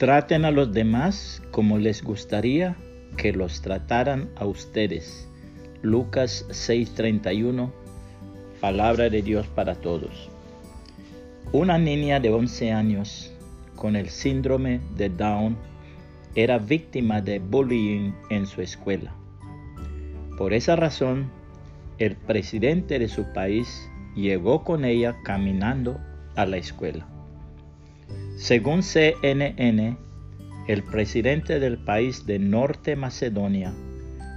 Traten a los demás como les gustaría que los trataran a ustedes. Lucas 6:31, palabra de Dios para todos. Una niña de 11 años con el síndrome de Down era víctima de bullying en su escuela. Por esa razón, el presidente de su país llegó con ella caminando a la escuela. Según CNN, el presidente del país de Norte Macedonia,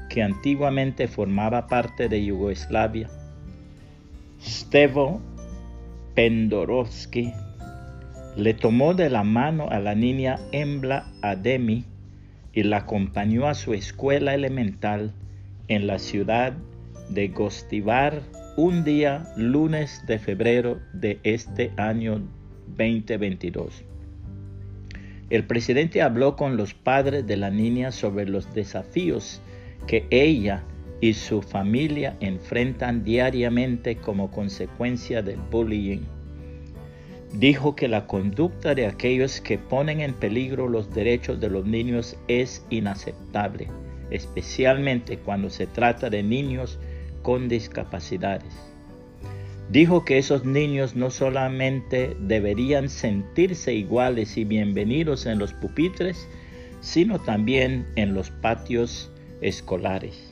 que antiguamente formaba parte de Yugoslavia, Stevo Pendorovsky, le tomó de la mano a la niña Embla Ademi y la acompañó a su escuela elemental en la ciudad de Gostivar un día lunes de febrero de este año 2022. El presidente habló con los padres de la niña sobre los desafíos que ella y su familia enfrentan diariamente como consecuencia del bullying. Dijo que la conducta de aquellos que ponen en peligro los derechos de los niños es inaceptable, especialmente cuando se trata de niños con discapacidades. Dijo que esos niños no solamente deberían sentirse iguales y bienvenidos en los pupitres, sino también en los patios escolares,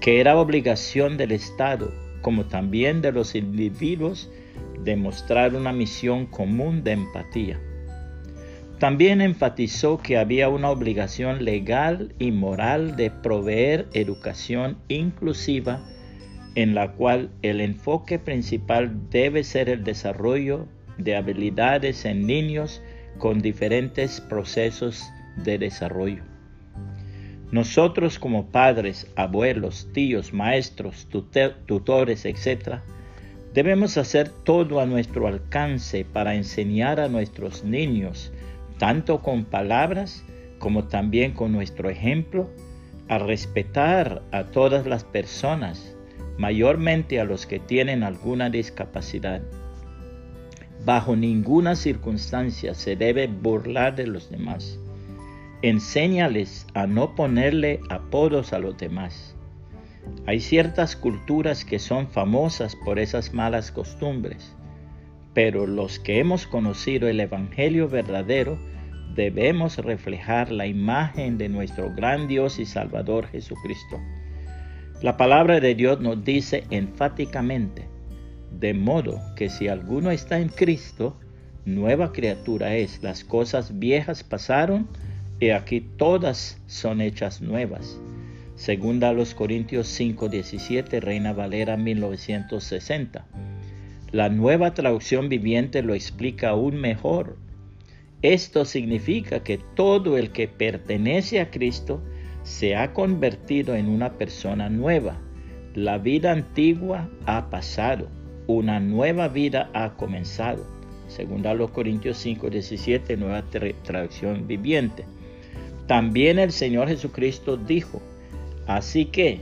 que era obligación del Estado, como también de los individuos, demostrar una misión común de empatía. También enfatizó que había una obligación legal y moral de proveer educación inclusiva en la cual el enfoque principal debe ser el desarrollo de habilidades en niños con diferentes procesos de desarrollo. Nosotros como padres, abuelos, tíos, maestros, tutores, etc., debemos hacer todo a nuestro alcance para enseñar a nuestros niños, tanto con palabras como también con nuestro ejemplo, a respetar a todas las personas, mayormente a los que tienen alguna discapacidad. Bajo ninguna circunstancia se debe burlar de los demás. Enséñales a no ponerle apodos a los demás. Hay ciertas culturas que son famosas por esas malas costumbres, pero los que hemos conocido el Evangelio verdadero debemos reflejar la imagen de nuestro gran Dios y Salvador Jesucristo. La palabra de Dios nos dice enfáticamente, de modo que si alguno está en Cristo, nueva criatura es. Las cosas viejas pasaron y aquí todas son hechas nuevas. Segunda a los Corintios 5:17, Reina Valera 1960. La nueva traducción viviente lo explica aún mejor. Esto significa que todo el que pertenece a Cristo se ha convertido en una persona nueva. La vida antigua ha pasado, una nueva vida ha comenzado. Según a los Corintios 5, 17, nueva traducción viviente. También el Señor Jesucristo dijo, así que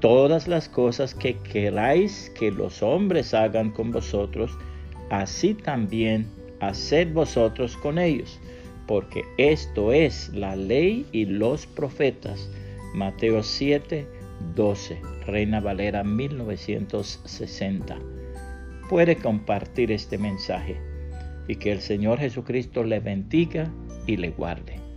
todas las cosas que queráis que los hombres hagan con vosotros, así también haced vosotros con ellos porque esto es la ley y los profetas. Mateo 7, 12, Reina Valera 1960. Puede compartir este mensaje y que el Señor Jesucristo le bendiga y le guarde.